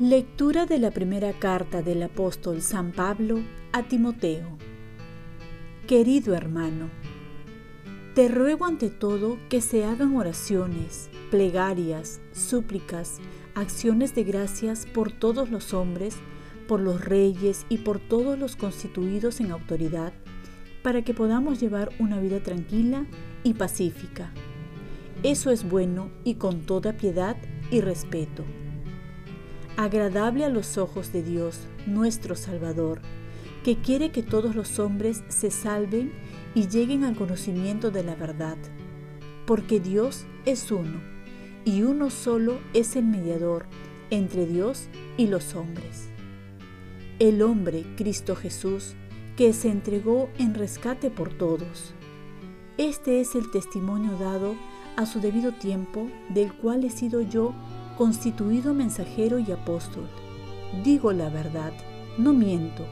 Lectura de la primera carta del apóstol San Pablo a Timoteo. Querido hermano, te ruego ante todo que se hagan oraciones, plegarias, súplicas, acciones de gracias por todos los hombres, por los reyes y por todos los constituidos en autoridad, para que podamos llevar una vida tranquila y pacífica. Eso es bueno y con toda piedad y respeto agradable a los ojos de Dios, nuestro Salvador, que quiere que todos los hombres se salven y lleguen al conocimiento de la verdad, porque Dios es uno, y uno solo es el mediador entre Dios y los hombres. El hombre, Cristo Jesús, que se entregó en rescate por todos. Este es el testimonio dado a su debido tiempo, del cual he sido yo constituido mensajero y apóstol. Digo la verdad, no miento,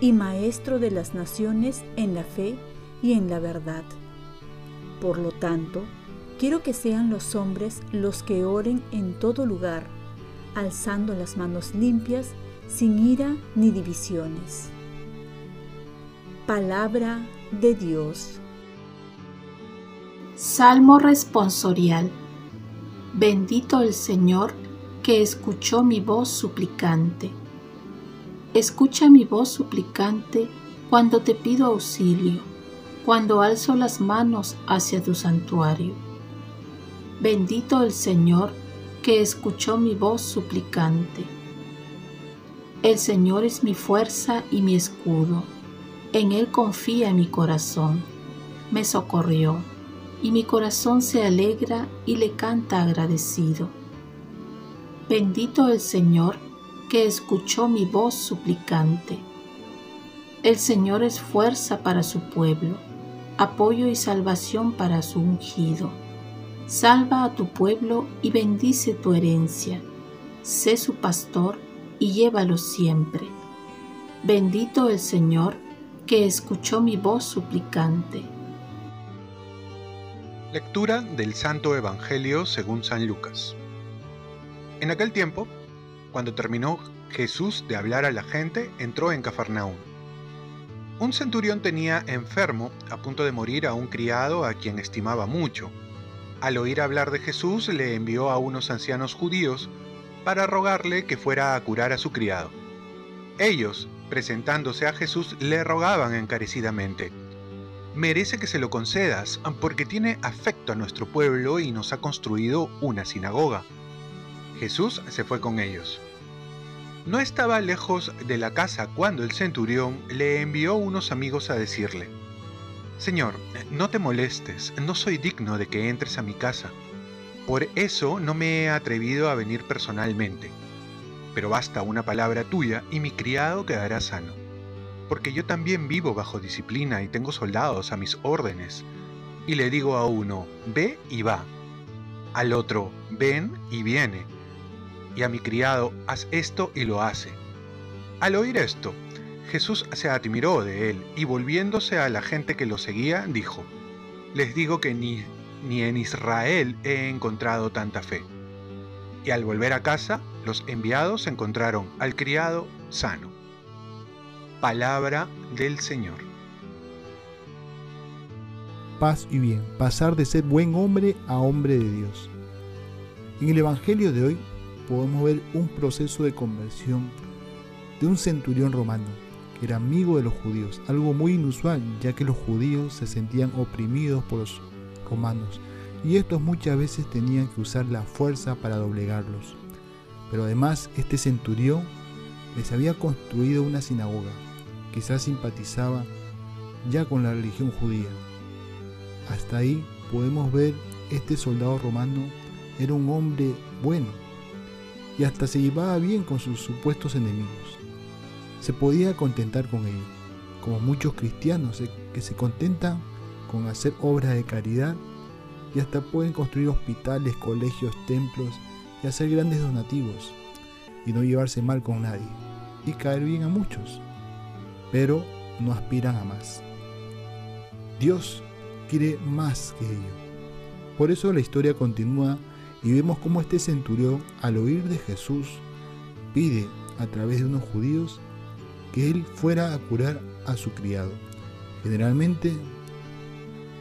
y maestro de las naciones en la fe y en la verdad. Por lo tanto, quiero que sean los hombres los que oren en todo lugar, alzando las manos limpias, sin ira ni divisiones. Palabra de Dios. Salmo responsorial. Bendito el Señor que escuchó mi voz suplicante. Escucha mi voz suplicante cuando te pido auxilio, cuando alzo las manos hacia tu santuario. Bendito el Señor que escuchó mi voz suplicante. El Señor es mi fuerza y mi escudo. En Él confía mi corazón. Me socorrió y mi corazón se alegra y le canta agradecido. Bendito el Señor que escuchó mi voz suplicante. El Señor es fuerza para su pueblo, apoyo y salvación para su ungido. Salva a tu pueblo y bendice tu herencia. Sé su pastor y llévalo siempre. Bendito el Señor que escuchó mi voz suplicante. Lectura del Santo Evangelio según San Lucas. En aquel tiempo, cuando terminó Jesús de hablar a la gente, entró en Cafarnaúm. Un centurión tenía enfermo, a punto de morir, a un criado a quien estimaba mucho. Al oír hablar de Jesús, le envió a unos ancianos judíos para rogarle que fuera a curar a su criado. Ellos, presentándose a Jesús, le rogaban encarecidamente, merece que se lo concedas, porque tiene afecto a nuestro pueblo y nos ha construido una sinagoga. Jesús se fue con ellos. No estaba lejos de la casa cuando el centurión le envió unos amigos a decirle, Señor, no te molestes, no soy digno de que entres a mi casa. Por eso no me he atrevido a venir personalmente. Pero basta una palabra tuya y mi criado quedará sano porque yo también vivo bajo disciplina y tengo soldados a mis órdenes. Y le digo a uno, ve y va. Al otro, ven y viene. Y a mi criado, haz esto y lo hace. Al oír esto, Jesús se admiró de él y volviéndose a la gente que lo seguía, dijo, les digo que ni, ni en Israel he encontrado tanta fe. Y al volver a casa, los enviados encontraron al criado sano. Palabra del Señor. Paz y bien, pasar de ser buen hombre a hombre de Dios. En el Evangelio de hoy podemos ver un proceso de conversión de un centurión romano, que era amigo de los judíos, algo muy inusual, ya que los judíos se sentían oprimidos por los romanos, y estos muchas veces tenían que usar la fuerza para doblegarlos. Pero además este centurión les había construido una sinagoga, quizás simpatizaba ya con la religión judía. Hasta ahí podemos ver este soldado romano era un hombre bueno y hasta se llevaba bien con sus supuestos enemigos. Se podía contentar con ello, como muchos cristianos que se contentan con hacer obras de caridad y hasta pueden construir hospitales, colegios, templos y hacer grandes donativos y no llevarse mal con nadie. y caer bien a muchos, pero no aspiran a más. Dios quiere más que ello. Por eso la historia continúa y vemos cómo este centurión, al oír de Jesús, pide a través de unos judíos que él fuera a curar a su criado. Generalmente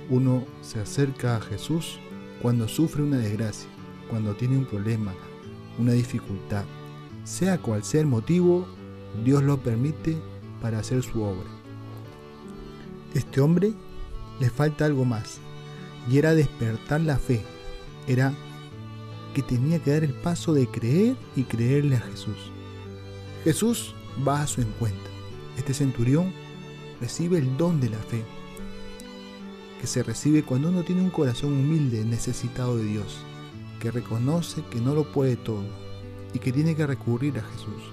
uno se acerca a Jesús cuando sufre una desgracia, cuando tiene un problema, una dificultad. Sea cual sea el motivo, Dios lo permite para hacer su obra. Este hombre le falta algo más, y era despertar la fe, era que tenía que dar el paso de creer y creerle a Jesús. Jesús va a su encuentro. Este centurión recibe el don de la fe, que se recibe cuando uno tiene un corazón humilde, necesitado de Dios, que reconoce que no lo puede todo y que tiene que recurrir a Jesús.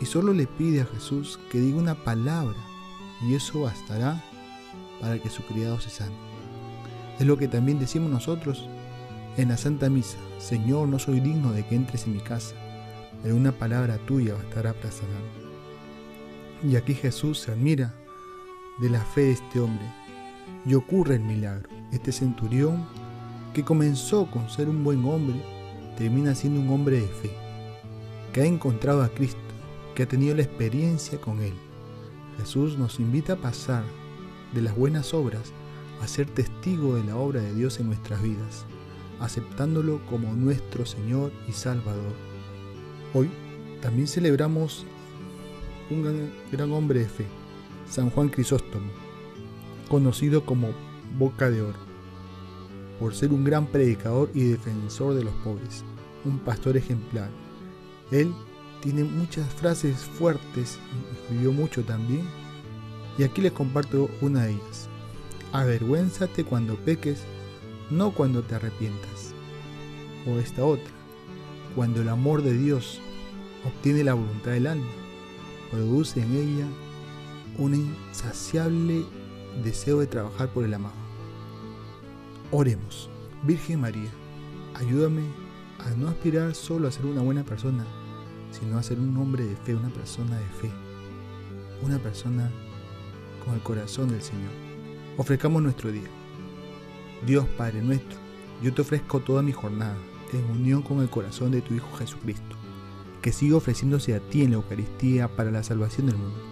Y solo le pide a Jesús que diga una palabra y eso bastará para que su criado se sane. Es lo que también decimos nosotros en la Santa Misa. Señor, no soy digno de que entres en mi casa, pero una palabra tuya bastará para sanar. Y aquí Jesús se admira de la fe de este hombre y ocurre el milagro. Este centurión que comenzó con ser un buen hombre, termina siendo un hombre de fe, que ha encontrado a Cristo, que ha tenido la experiencia con Él. Jesús nos invita a pasar de las buenas obras a ser testigo de la obra de Dios en nuestras vidas, aceptándolo como nuestro Señor y Salvador. Hoy también celebramos un gran, hombre de fe, San Juan Crisóstomo, conocido como Boca de Oro, por ser un gran predicador y defensor de los pobres, un pastor ejemplar. Él tiene muchas frases fuertes, escribió mucho también, y aquí les comparto una de ellas. Avergüénzate cuando peques, no cuando te arrepientas. O esta otra, cuando el amor de Dios obtiene la voluntad del alma, produce en ella un insaciable deseo de trabajar por el amado. Oremos, Virgen María, ayúdame a no aspirar solo a ser una buena persona, sino a ser un hombre de fe, una persona de fe, una persona con el corazón del Señor. Ofrezcamos nuestro día. Dios Padre nuestro, yo te ofrezco toda mi jornada en unión con el corazón de tu Hijo Jesucristo, que siga ofreciéndose a ti en la Eucaristía para la salvación del mundo.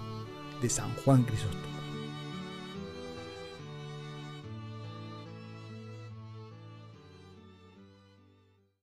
de San Juan Crisóstomo.